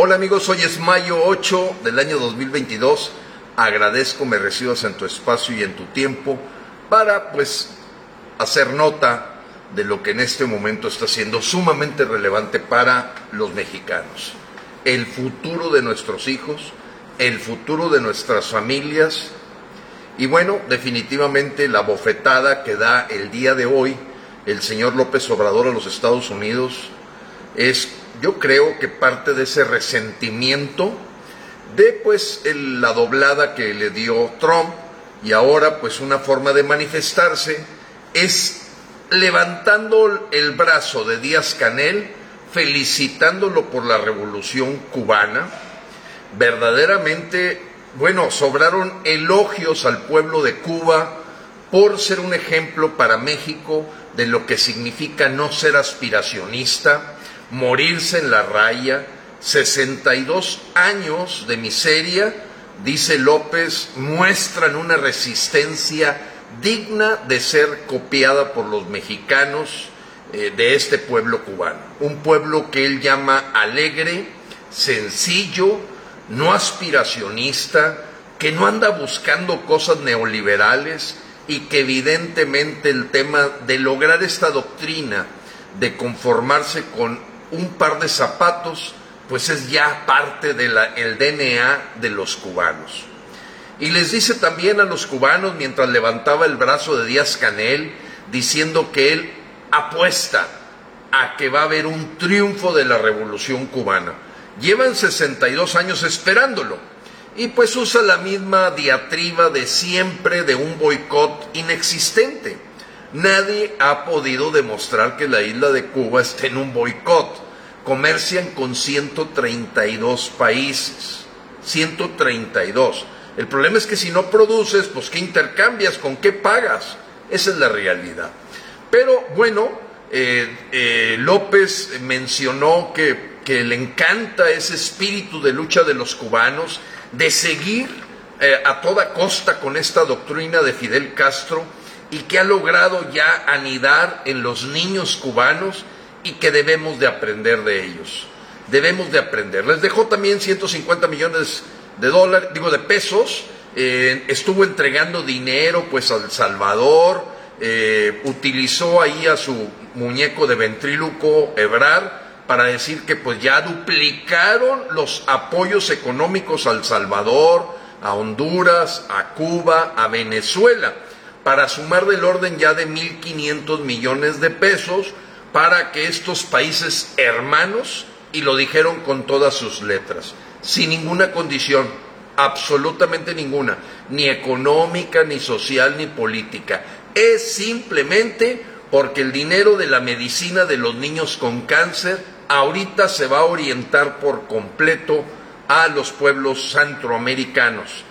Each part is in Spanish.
Hola amigos, hoy es mayo 8 del año 2022. Agradezco me recibas en tu espacio y en tu tiempo para pues hacer nota de lo que en este momento está siendo sumamente relevante para los mexicanos. El futuro de nuestros hijos, el futuro de nuestras familias y bueno, definitivamente la bofetada que da el día de hoy el señor López Obrador a los Estados Unidos es yo creo que parte de ese resentimiento de pues la doblada que le dio Trump y ahora pues una forma de manifestarse es levantando el brazo de Díaz Canel, felicitándolo por la revolución cubana, verdaderamente, bueno, sobraron elogios al pueblo de Cuba por ser un ejemplo para México de lo que significa no ser aspiracionista, morirse en la raya, 62 años de miseria, dice López, muestran una resistencia digna de ser copiada por los mexicanos eh, de este pueblo cubano. Un pueblo que él llama alegre, sencillo, no aspiracionista, que no anda buscando cosas neoliberales y que evidentemente el tema de lograr esta doctrina de conformarse con un par de zapatos, pues es ya parte del DNA de los cubanos. Y les dice también a los cubanos, mientras levantaba el brazo de Díaz Canel, diciendo que él apuesta a que va a haber un triunfo de la revolución cubana. Llevan 62 años esperándolo. Y pues usa la misma diatriba de siempre de un boicot inexistente Nadie ha podido demostrar que la isla de Cuba esté en un boicot. Comercian con 132 países. 132. El problema es que si no produces, pues ¿qué intercambias? ¿Con qué pagas? Esa es la realidad. Pero bueno, eh, eh, López mencionó que, le encanta ese espíritu de lucha de los cubanos, de seguir eh, a toda costa con esta doctrina de Fidel Castro y que ha logrado ya anidar en los niños cubanos y que debemos de aprender de ellos. Debemos de aprender. Les dejó también 150 millones de dólares, digo de pesos, eh, estuvo entregando dinero pues al Salvador, eh, utilizó ahí a su muñeco de ventríluco Ebrar para decir que pues ya duplicaron los apoyos económicos al Salvador, a Honduras, a Cuba, a Venezuela para sumar del orden ya de 1.500 millones de pesos para que estos países hermanos, y lo dijeron con todas sus letras, sin ninguna condición, absolutamente ninguna, ni económica, ni social, ni política, es simplemente porque el dinero de la medicina de los niños con cáncer ahorita se va a orientar por completo a los pueblos centroamericanos.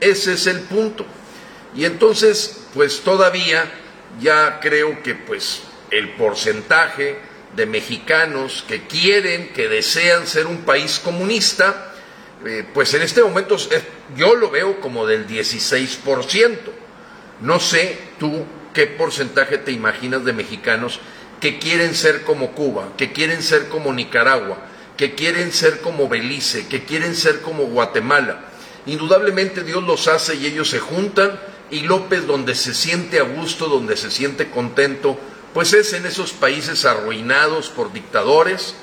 Ese es el punto. Y entonces, pues todavía ya creo que pues el porcentaje de mexicanos que quieren, que desean ser un país comunista, eh, pues en este momento yo lo veo como del 16%. No sé tú qué porcentaje te imaginas de mexicanos que quieren ser como Cuba, que quieren ser como Nicaragua, que quieren ser como Belice, que quieren ser como Guatemala. Indudablemente Dios los hace y ellos se juntan y López donde se siente a gusto, donde se siente contento, pues es en esos países arruinados por dictadores,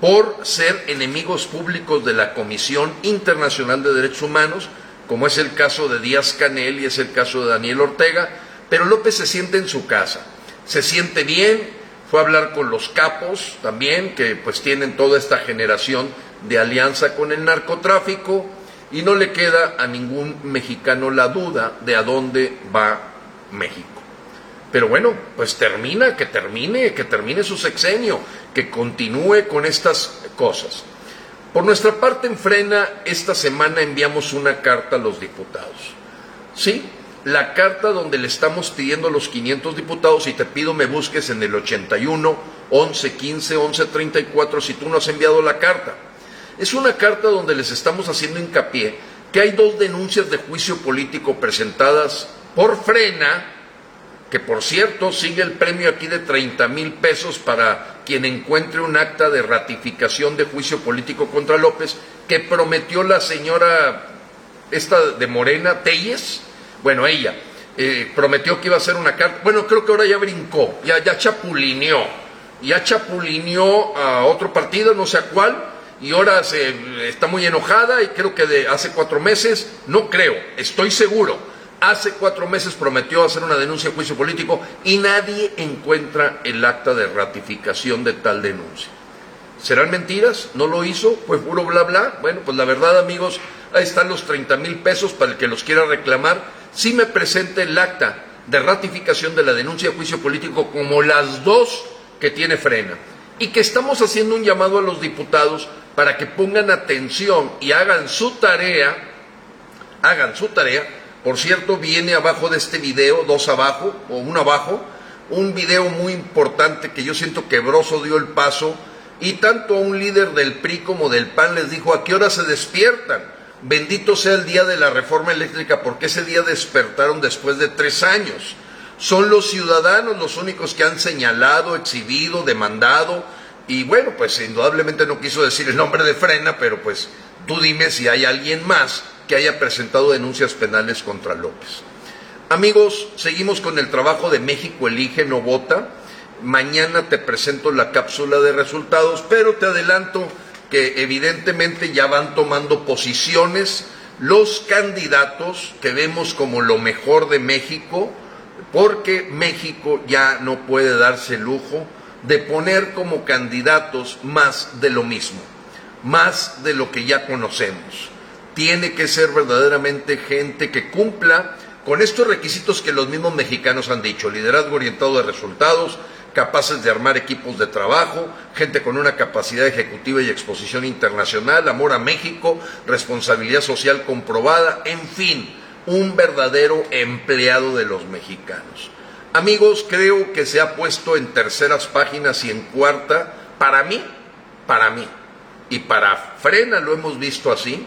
por ser enemigos públicos de la Comisión Internacional de Derechos Humanos, como es el caso de Díaz Canel y es el caso de Daniel Ortega, pero López se siente en su casa, se siente bien, fue a hablar con los capos también, que pues tienen toda esta generación de alianza con el narcotráfico, y no le queda a ningún mexicano la duda de a dónde va México. Pero bueno, pues termina, que termine, que termine su sexenio, que continúe con estas cosas. Por nuestra parte, en Frena, esta semana enviamos una carta a los diputados. Sí, la carta donde le estamos pidiendo a los 500 diputados, y te pido me busques en el 81 11 15 11 34 si tú no has enviado la carta es una carta donde les estamos haciendo hincapié que hay dos denuncias de juicio político presentadas por Frena, que por cierto sigue el premio aquí de 30 mil pesos para quien encuentre un acta de ratificación de juicio político contra López que prometió la señora esta de Morena, Telles, bueno, ella, eh, prometió que iba a hacer una carta, bueno, creo que ahora ya brincó, ya, ya chapulineó, ya chapulineó a otro partido, no sé a cuál, y ahora se, está muy enojada y creo que de hace cuatro meses, no creo, estoy seguro, hace cuatro meses prometió hacer una denuncia de juicio político y nadie encuentra el acta de ratificación de tal denuncia. ¿Serán mentiras? ¿No lo hizo? ¿Fue puro bla bla? Bueno, pues la verdad amigos, ahí están los 30 mil pesos para el que los quiera reclamar. Si me presente el acta de ratificación de la denuncia de juicio político como las dos que tiene frena y que estamos haciendo un llamado a los diputados para que pongan atención y hagan su tarea, hagan su tarea. Por cierto, viene abajo de este video, dos abajo o uno abajo, un video muy importante que yo siento que Broso dio el paso y tanto a un líder del PRI como del PAN les dijo a qué hora se despiertan. Bendito sea el día de la reforma eléctrica porque ese día despertaron después de tres años. Son los ciudadanos los únicos que han señalado, exhibido, demandado, y bueno, pues indudablemente no quiso decir el nombre de Frena, pero pues tú dime si hay alguien más que haya presentado denuncias penales contra López. Amigos, seguimos con el trabajo de México Elige, no vota. Mañana te presento la cápsula de resultados, pero te adelanto que evidentemente ya van tomando posiciones los candidatos que vemos como lo mejor de México, porque México ya no puede darse el lujo de poner como candidatos más de lo mismo, más de lo que ya conocemos. Tiene que ser verdaderamente gente que cumpla con estos requisitos que los mismos mexicanos han dicho, liderazgo orientado a resultados, capaces de armar equipos de trabajo, gente con una capacidad ejecutiva y exposición internacional, amor a México, responsabilidad social comprobada, en fin, un verdadero empleado de los mexicanos. Amigos, creo que se ha puesto en terceras páginas y en cuarta, para mí, para mí, y para Frena lo hemos visto así,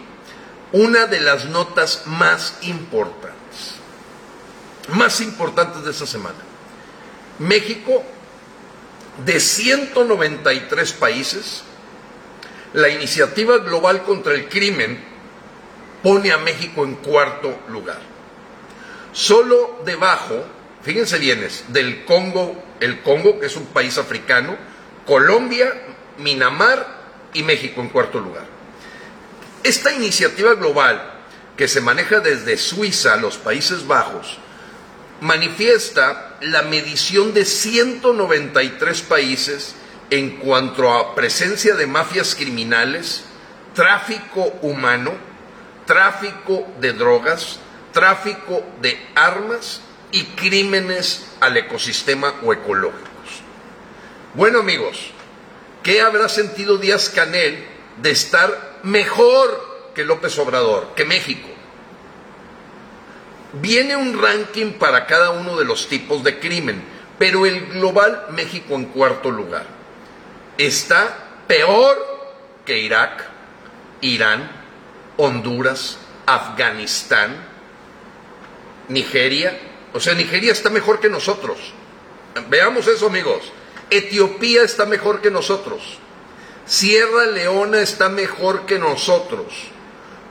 una de las notas más importantes, más importantes de esta semana. México, de 193 países, la iniciativa global contra el crimen pone a México en cuarto lugar. Solo debajo fíjense bienes, del Congo, el Congo, que es un país africano, Colombia, Minamar y México en cuarto lugar. Esta iniciativa global, que se maneja desde Suiza a los Países Bajos, manifiesta la medición de 193 países en cuanto a presencia de mafias criminales, tráfico humano, tráfico de drogas, tráfico de armas y crímenes al ecosistema o ecológicos. Bueno amigos, ¿qué habrá sentido Díaz Canel de estar mejor que López Obrador, que México? Viene un ranking para cada uno de los tipos de crimen, pero el global México en cuarto lugar. Está peor que Irak, Irán, Honduras, Afganistán, Nigeria, o sea, Nigeria está mejor que nosotros. Veamos eso, amigos. Etiopía está mejor que nosotros. Sierra Leona está mejor que nosotros.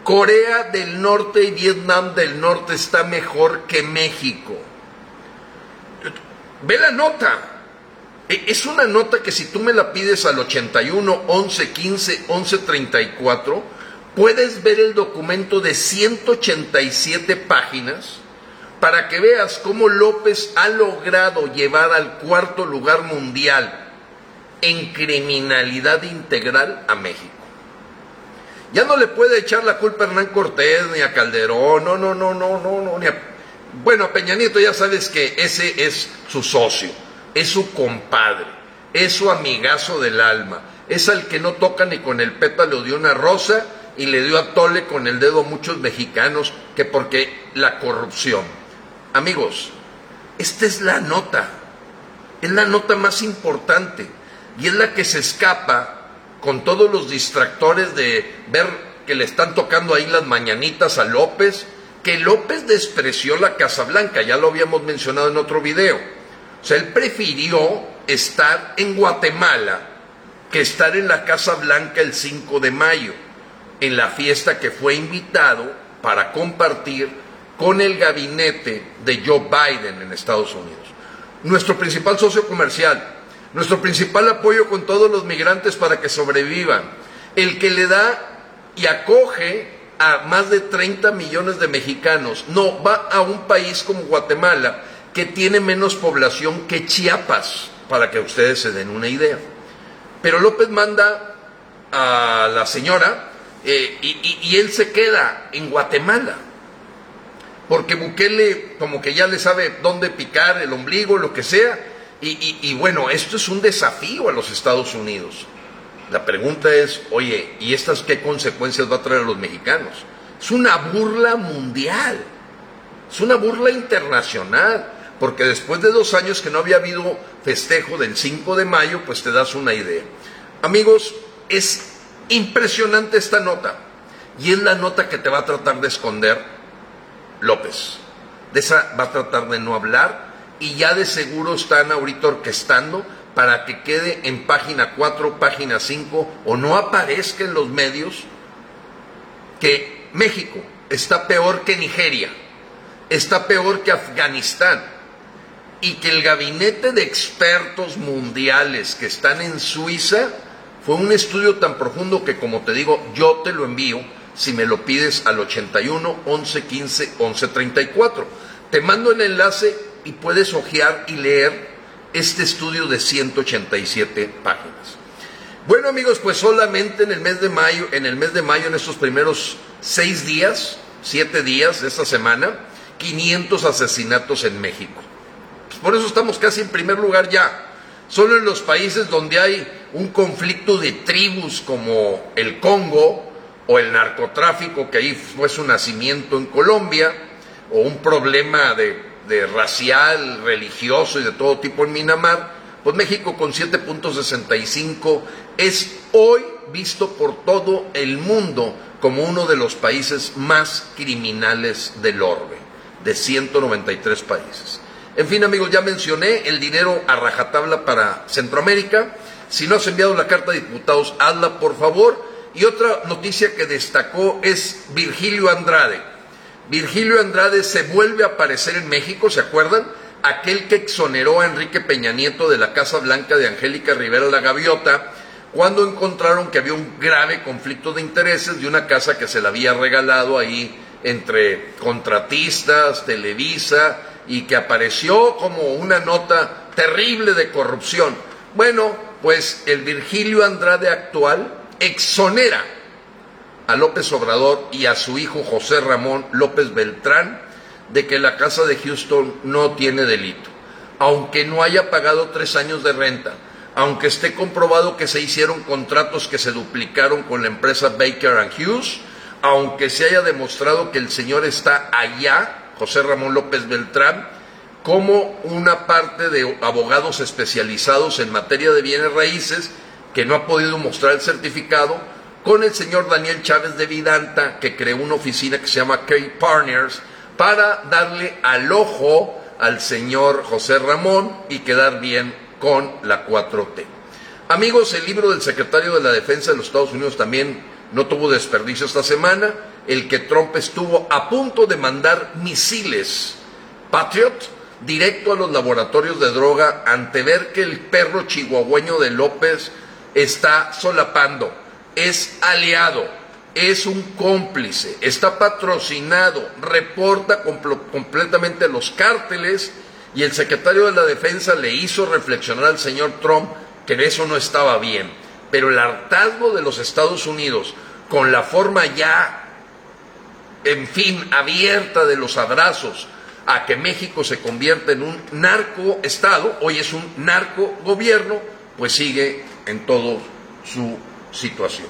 Corea del Norte y Vietnam del Norte está mejor que México. Ve la nota. E, es una nota que si tú me la pides al 81 11 15 11 34, puedes ver el documento de 187 páginas para que veas cómo López ha logrado llevar al cuarto lugar mundial en criminalidad integral a México. Ya no le puede echar la culpa a Hernán Cortés ni a Calderón, no, no, no, no, no, no, ni a... Bueno, a Peña Nieto ya sabes que ese es su socio, es su compadre, es su amigazo del alma, es al que no toca ni con el pétalo de una rosa y le dio a tole con el dedo a muchos mexicanos que porque la corrupción. Amigos, esta es la nota, es la nota más importante y es la que se escapa con todos los distractores de ver que le están tocando ahí las mañanitas a López, que López despreció la Casa Blanca, ya lo habíamos mencionado en otro video. O sea, él prefirió estar en Guatemala que estar en la Casa Blanca el 5 de mayo, en la fiesta que fue invitado para compartir con el gabinete de Joe Biden en Estados Unidos. Nuestro principal socio comercial, nuestro principal apoyo con todos los migrantes para que sobrevivan, el que le da y acoge a más de 30 millones de mexicanos. No, va a un país como Guatemala, que tiene menos población que Chiapas, para que ustedes se den una idea. Pero López manda a la señora eh, y, él se queda en Guatemala, porque Bukele como que ya le sabe dónde picar el ombligo, lo que sea, y, bueno, esto es un desafío a los Estados Unidos. La pregunta es, oye, ¿y estas qué consecuencias va a traer a los mexicanos? Es una burla mundial, es una burla internacional, porque después de dos años que no había habido festejo del 5 de mayo, pues te das una idea. Amigos, es impresionante esta nota, y es la nota que te va a tratar de esconder López. De esa va a tratar de no hablar, y ya de seguro están ahorita orquestando para que quede en página 4, página 5 o no aparezca en los medios que México está peor que Nigeria, está peor que Afganistán y que el gabinete de expertos mundiales que están en Suiza fue un estudio tan profundo que como te digo, yo te lo envío si me lo pides al 81 11 15 11 34. Te mando el enlace y puedes ojear y leer este estudio de 187 páginas. Bueno amigos, pues solamente en el mes de mayo, en el mes de mayo, en estos primeros seis días, siete días de esta semana, 500 asesinatos en México. Pues por eso estamos casi en primer lugar ya. Solo en los países donde hay un conflicto de tribus como el Congo o el narcotráfico, que ahí fue su nacimiento en Colombia, o un problema de de racial, religioso y de todo tipo en Minamar, pues México con 7.65 es hoy visto por todo el mundo como uno de los países más criminales del orbe, de 193 países. En fin, amigos, ya mencioné el dinero a rajatabla para Centroamérica. Si no has enviado la carta de diputados, hazla por favor. Y otra noticia que destacó es Virgilio Andrade Virgilio Andrade se vuelve a aparecer en México, ¿se acuerdan? Aquel que exoneró a Enrique Peña Nieto de la Casa Blanca de Angélica Rivera la Gaviota, cuando encontraron que había un grave conflicto de intereses de una casa que se le había regalado ahí entre contratistas, Televisa, y que apareció como una nota terrible de corrupción. Bueno, pues el Virgilio Andrade actual exonera a López Obrador y a su hijo José Ramón López Beltrán de que la casa de Houston no tiene delito, aunque no haya pagado tres años de renta, aunque esté comprobado que se hicieron contratos que se duplicaron con la empresa Baker Hughes, aunque se haya demostrado que el señor está allá, José Ramón López Beltrán, como una parte de abogados especializados en materia de bienes raíces que no ha podido mostrar el certificado, con el señor Daniel Chávez de Vidanta, que creó una oficina que se llama K Partners, para darle al ojo al señor José Ramón y quedar bien con la 4T. Amigos, el libro del secretario de la Defensa de los Estados Unidos también no tuvo desperdicio esta semana, el que Trump estuvo a punto de mandar misiles Patriot directo a los laboratorios de droga ante ver que el perro chihuahueño de López está solapando es aliado, es un cómplice, está patrocinado, reporta completamente los cárteles y el secretario de la Defensa le hizo reflexionar al señor Trump que eso no estaba bien. Pero el hartazgo de los Estados Unidos con la forma ya, en fin, abierta de los abrazos a que México se convierta en un narco-estado, hoy es un narco-gobierno, pues sigue en todo su situación.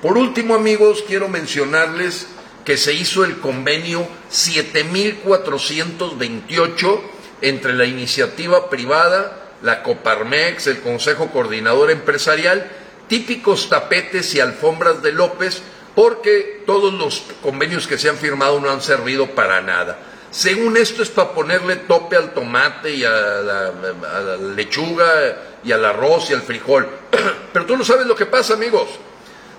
Por último, amigos, quiero mencionarles que se hizo el convenio 7428 entre la iniciativa privada, la Coparmex, el Consejo Coordinador Empresarial, típicos tapetes y alfombras de López, porque todos los convenios que se han firmado no han servido para nada. Según esto es para ponerle tope al tomate y a la, lechuga y al arroz y al frijol. Pero tú no sabes lo que pasa, amigos.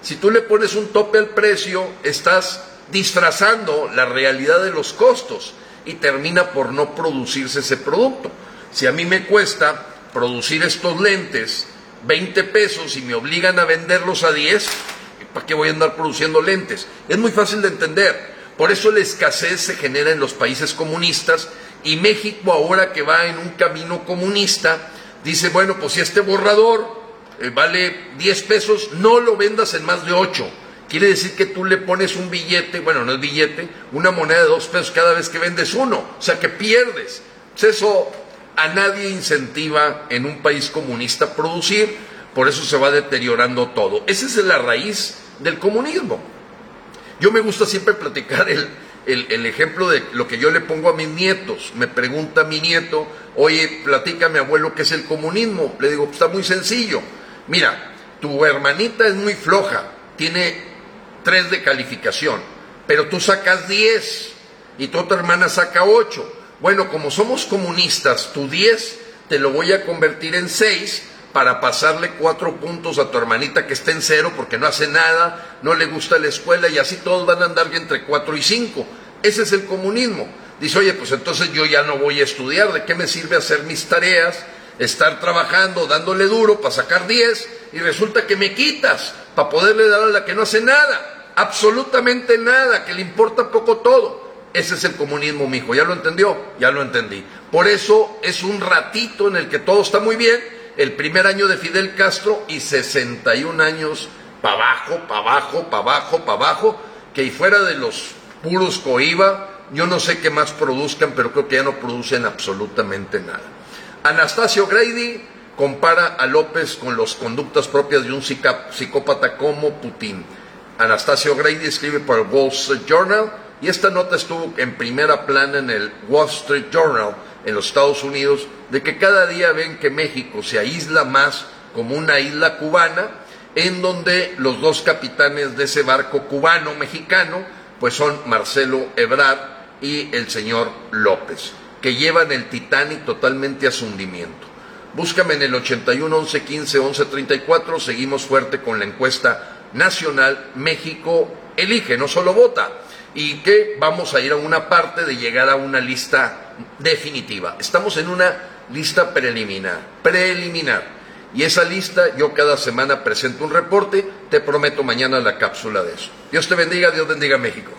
Si tú le pones un tope al precio, estás disfrazando la realidad de los costos y termina por no producirse ese producto. Si a mí me cuesta producir estos lentes 20 pesos y me obligan a venderlos a 10, ¿para qué voy a andar produciendo lentes? Es muy fácil de entender. Por eso la escasez se genera en los países comunistas y México ahora que va en un camino comunista, dice, bueno, pues si este borrador eh, vale 10 pesos, no lo vendas en más de 8. Quiere decir que tú le pones un billete, bueno, no es billete, una moneda de 2 pesos cada vez que vendes uno. O sea que pierdes. Pues eso a nadie incentiva en un país comunista producir, por eso se va deteriorando todo. Esa es la raíz del comunismo. Yo me gusta siempre platicar el, el, ejemplo de lo que yo le pongo a mis nietos. Me pregunta mi nieto, oye, platícame abuelo, ¿qué es el comunismo? Le digo, está muy sencillo. Mira, tu hermanita es muy floja, tiene tres de calificación, pero tú sacas diez y tu otra hermana saca ocho. Bueno, como somos comunistas, tu diez te lo voy a convertir en seis para pasarle cuatro puntos a tu hermanita que está en cero porque no hace nada, no le gusta la escuela y así todos van a andar entre cuatro y cinco. Ese es el comunismo. Dice, oye, pues entonces yo ya no voy a estudiar, ¿de qué me sirve hacer mis tareas, estar trabajando, dándole duro para sacar diez y resulta que me quitas para poderle dar a la que no hace nada, absolutamente nada, que le importa poco todo. Ese es el comunismo, mijo. ¿Ya lo entendió? Ya lo entendí. Por eso es un ratito en el que todo está muy bien el primer año de Fidel Castro y 61 años para abajo, para abajo, para abajo, para abajo, que fuera de los puros coiba, yo no sé qué más produzcan, pero creo que ya no producen absolutamente nada. Anastasio Grady compara a López con las conductas propias de un psicópata como Putin. Anastasio Grady escribe para el Wall Street Journal y esta nota estuvo en primera plana en el Wall Street Journal en los Estados Unidos de que cada día ven que México se aísla más como una isla cubana, en donde los dos capitanes de ese barco cubano-mexicano, pues son Marcelo Ebrard y el señor López, que llevan el Titanic totalmente a su hundimiento. Búscame en el 81 11 15 11 34, seguimos fuerte con la encuesta nacional México elige, no solo vota, y que vamos a ir a una parte de llegar a una lista definitiva. Estamos en una lista preliminar, preliminar. Y esa lista yo cada semana presento un reporte, te prometo mañana la cápsula de eso. Dios te bendiga, Dios bendiga México.